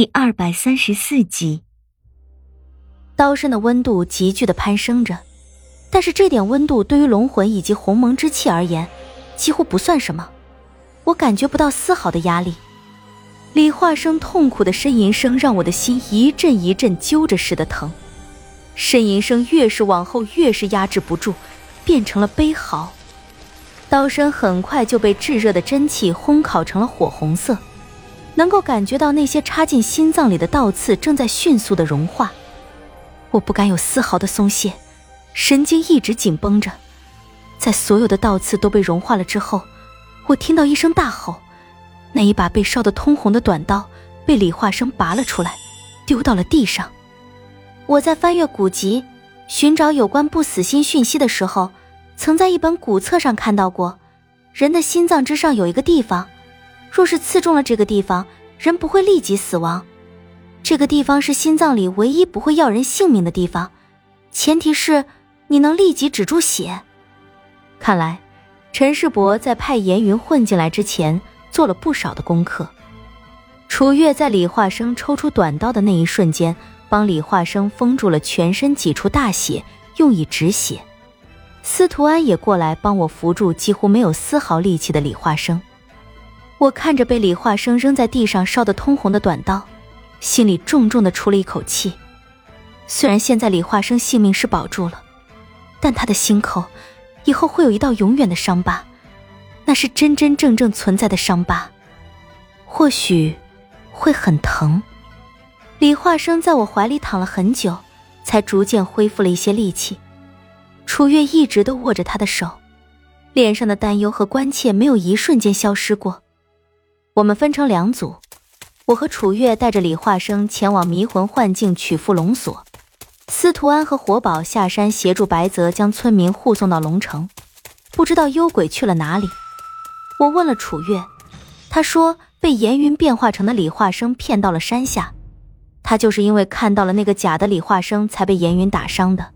第二百三十四集，刀身的温度急剧的攀升着，但是这点温度对于龙魂以及鸿蒙之气而言，几乎不算什么。我感觉不到丝毫的压力。李化生痛苦的呻吟声让我的心一阵一阵揪着似的疼，呻吟声越是往后，越是压制不住，变成了悲嚎。刀身很快就被炙热的真气烘烤成了火红色。能够感觉到那些插进心脏里的倒刺正在迅速的融化，我不敢有丝毫的松懈，神经一直紧绷着。在所有的倒刺都被融化了之后，我听到一声大吼，那一把被烧得通红的短刀被李化生拔了出来，丢到了地上。我在翻阅古籍，寻找有关不死心讯息的时候，曾在一本古册上看到过，人的心脏之上有一个地方。若是刺中了这个地方，人不会立即死亡。这个地方是心脏里唯一不会要人性命的地方，前提是你能立即止住血。看来，陈世伯在派严云混进来之前做了不少的功课。楚月在李化生抽出短刀的那一瞬间，帮李化生封住了全身几处大血，用以止血。司徒安也过来帮我扶住几乎没有丝毫力气的李化生。我看着被李化生扔在地上烧得通红的短刀，心里重重的出了一口气。虽然现在李化生性命是保住了，但他的心口以后会有一道永远的伤疤，那是真真正正存在的伤疤，或许会很疼。李化生在我怀里躺了很久，才逐渐恢复了一些力气。楚月一直都握着他的手，脸上的担忧和关切没有一瞬间消失过。我们分成两组，我和楚月带着李化生前往迷魂幻境取缚龙锁，司徒安和活宝下山协助白泽将村民护送到龙城。不知道幽鬼去了哪里。我问了楚月，他说被严云变化成的李化生骗到了山下，他就是因为看到了那个假的李化生才被严云打伤的。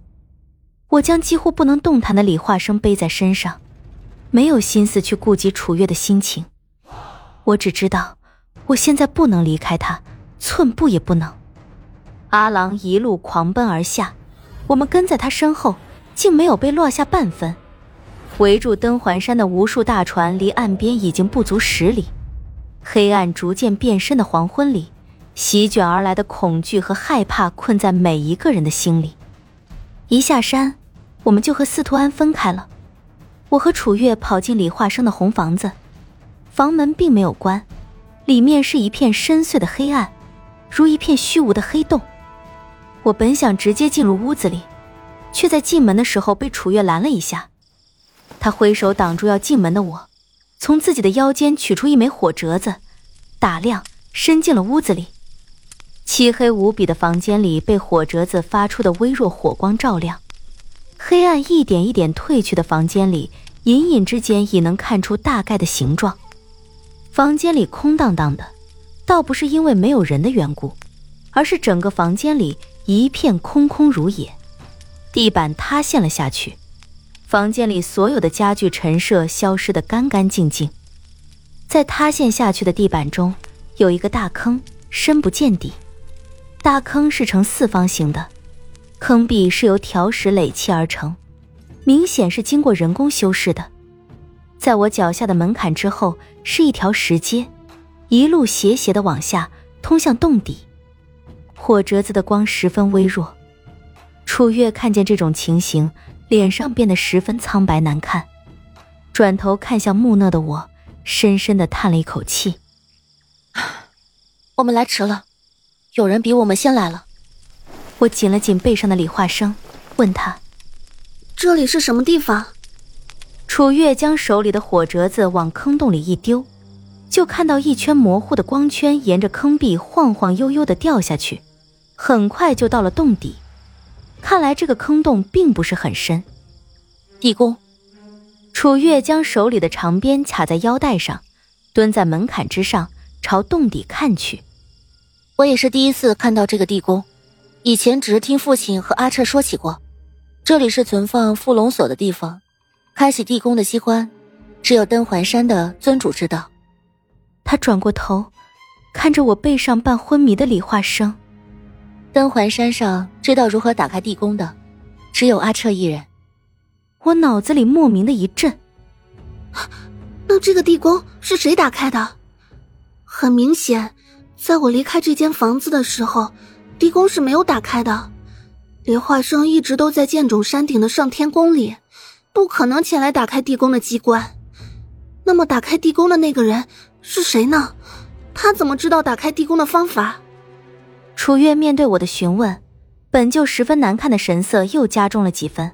我将几乎不能动弹的李化生背在身上，没有心思去顾及楚月的心情。我只知道，我现在不能离开他，寸步也不能。阿郎一路狂奔而下，我们跟在他身后，竟没有被落下半分。围住登环山的无数大船离岸边已经不足十里。黑暗逐渐变深的黄昏里，席卷而来的恐惧和害怕困在每一个人的心里。一下山，我们就和司徒安分开了。我和楚月跑进李化生的红房子。房门并没有关，里面是一片深邃的黑暗，如一片虚无的黑洞。我本想直接进入屋子里，却在进门的时候被楚月拦了一下。他挥手挡住要进门的我，从自己的腰间取出一枚火折子，打亮，伸进了屋子里。漆黑无比的房间里被火折子发出的微弱火光照亮，黑暗一点一点褪去的房间里，隐隐之间已能看出大概的形状。房间里空荡荡的，倒不是因为没有人的缘故，而是整个房间里一片空空如也。地板塌陷了下去，房间里所有的家具陈设消失得干干净净。在塌陷下去的地板中，有一个大坑，深不见底。大坑是呈四方形的，坑壁是由条石垒砌而成，明显是经过人工修饰的。在我脚下的门槛之后是一条石阶，一路斜斜的往下通向洞底。火折子的光十分微弱，楚月看见这种情形，脸上变得十分苍白难看，转头看向木讷的我，深深的叹了一口气：“我们来迟了，有人比我们先来了。”我紧了紧背上的理化生，问他：“这里是什么地方？”楚月将手里的火折子往坑洞里一丢，就看到一圈模糊的光圈沿着坑壁晃晃悠悠的掉下去，很快就到了洞底。看来这个坑洞并不是很深。地宫。楚月将手里的长鞭卡在腰带上，蹲在门槛之上，朝洞底看去。我也是第一次看到这个地宫，以前只是听父亲和阿彻说起过。这里是存放缚龙锁的地方。开启地宫的机关，只有登环山的尊主知道。他转过头，看着我背上半昏迷的李化生。登环山上知道如何打开地宫的，只有阿彻一人。我脑子里莫名的一震。那这个地宫是谁打开的？很明显，在我离开这间房子的时候，地宫是没有打开的。李化生一直都在剑冢山顶的上天宫里，不可能前来打开地宫的机关。那么，打开地宫的那个人是谁呢？他怎么知道打开地宫的方法？楚月面对我的询问，本就十分难看的神色又加重了几分。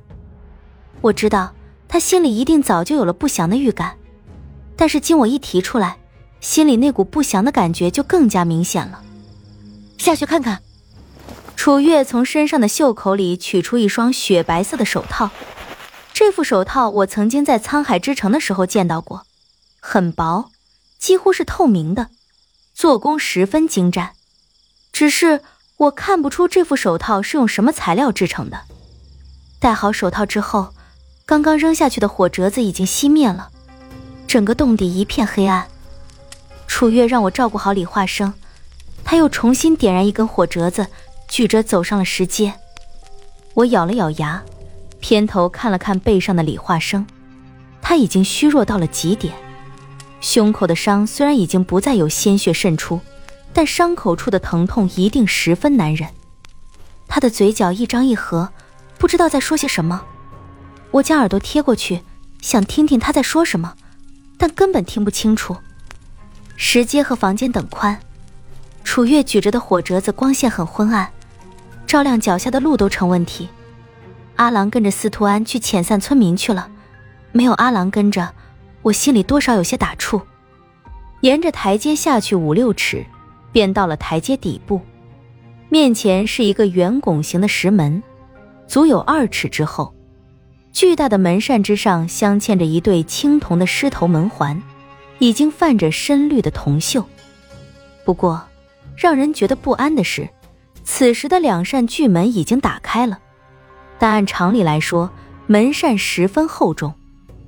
我知道他心里一定早就有了不祥的预感，但是经我一提出来，心里那股不祥的感觉就更加明显了。下去看看。楚月从身上的袖口里取出一双雪白色的手套，这副手套我曾经在沧海之城的时候见到过，很薄，几乎是透明的，做工十分精湛。只是我看不出这副手套是用什么材料制成的。戴好手套之后，刚刚扔下去的火折子已经熄灭了，整个洞底一片黑暗。楚月让我照顾好李化生，他又重新点燃一根火折子。举着走上了石阶，我咬了咬牙，偏头看了看背上的李化生，他已经虚弱到了极点，胸口的伤虽然已经不再有鲜血渗出，但伤口处的疼痛一定十分难忍。他的嘴角一张一合，不知道在说些什么。我将耳朵贴过去，想听听他在说什么，但根本听不清楚。石阶和房间等宽，楚月举着的火折子光线很昏暗。照亮脚下的路都成问题。阿郎跟着司徒安去遣散村民去了，没有阿郎跟着，我心里多少有些打怵。沿着台阶下去五六尺，便到了台阶底部，面前是一个圆拱形的石门，足有二尺之厚。巨大的门扇之上镶嵌着一对青铜的狮头门环，已经泛着深绿的铜锈。不过，让人觉得不安的是。此时的两扇巨门已经打开了，但按常理来说，门扇十分厚重，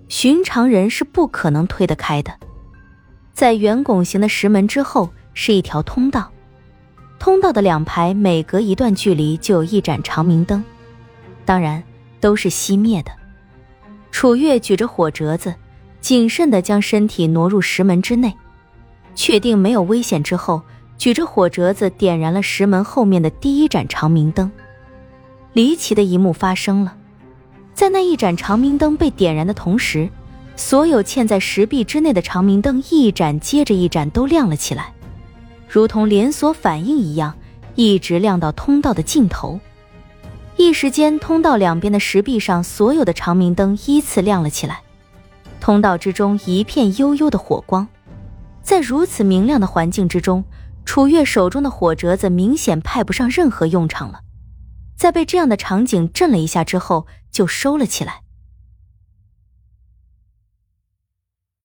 寻常人是不可能推得开的。在圆拱形的石门之后是一条通道，通道的两排每隔一段距离就有一盏长明灯，当然都是熄灭的。楚月举着火折子，谨慎地将身体挪入石门之内，确定没有危险之后。举着火折子点燃了石门后面的第一盏长明灯，离奇的一幕发生了，在那一盏长明灯被点燃的同时，所有嵌在石壁之内的长明灯一盏接着一盏都亮了起来，如同连锁反应一样，一直亮到通道的尽头。一时间，通道两边的石壁上所有的长明灯依次亮了起来，通道之中一片幽幽的火光，在如此明亮的环境之中。楚月手中的火折子明显派不上任何用场了，在被这样的场景震了一下之后，就收了起来。